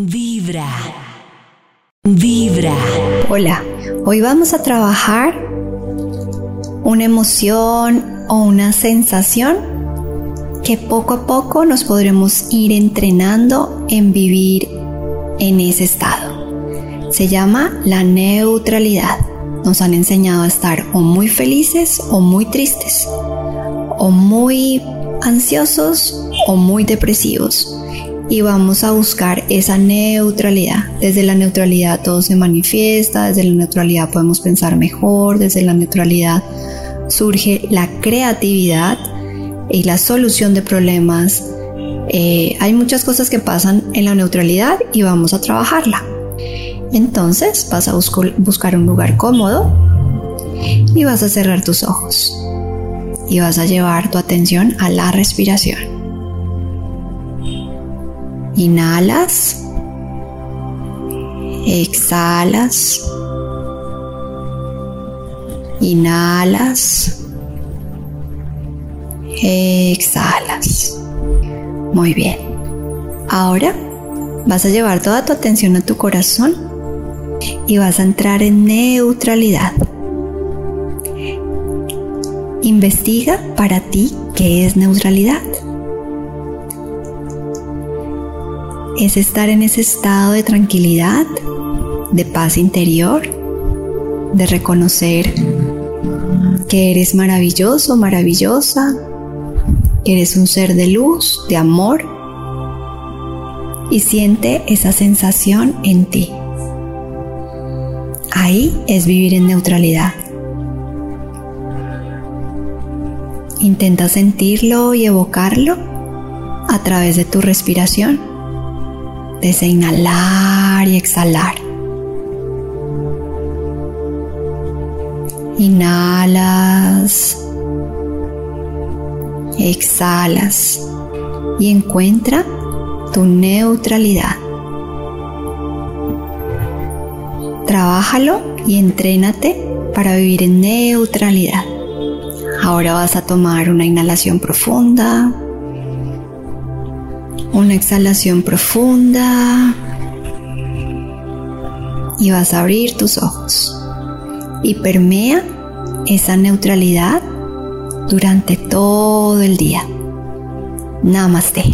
Vibra. Vibra. Hola, hoy vamos a trabajar una emoción o una sensación que poco a poco nos podremos ir entrenando en vivir en ese estado. Se llama la neutralidad. Nos han enseñado a estar o muy felices o muy tristes, o muy ansiosos o muy depresivos y vamos a buscar esa neutralidad. Desde la neutralidad todo se manifiesta, desde la neutralidad podemos pensar mejor, desde la neutralidad surge la creatividad y la solución de problemas. Eh, hay muchas cosas que pasan en la neutralidad y vamos a trabajarla. Entonces vas a buscar un lugar cómodo y vas a cerrar tus ojos y vas a llevar tu atención a la respiración. Inhalas. Exhalas. Inhalas. Exhalas. Muy bien. Ahora vas a llevar toda tu atención a tu corazón y vas a entrar en neutralidad. Investiga para ti qué es neutralidad. Es estar en ese estado de tranquilidad, de paz interior, de reconocer que eres maravilloso, maravillosa, que eres un ser de luz, de amor, y siente esa sensación en ti. Ahí es vivir en neutralidad. Intenta sentirlo y evocarlo a través de tu respiración desde inhalar y exhalar. Inhalas, exhalas y encuentra tu neutralidad. Trabájalo y entrénate para vivir en neutralidad. Ahora vas a tomar una inhalación profunda una exhalación profunda y vas a abrir tus ojos y permea esa neutralidad durante todo el día. Namaste.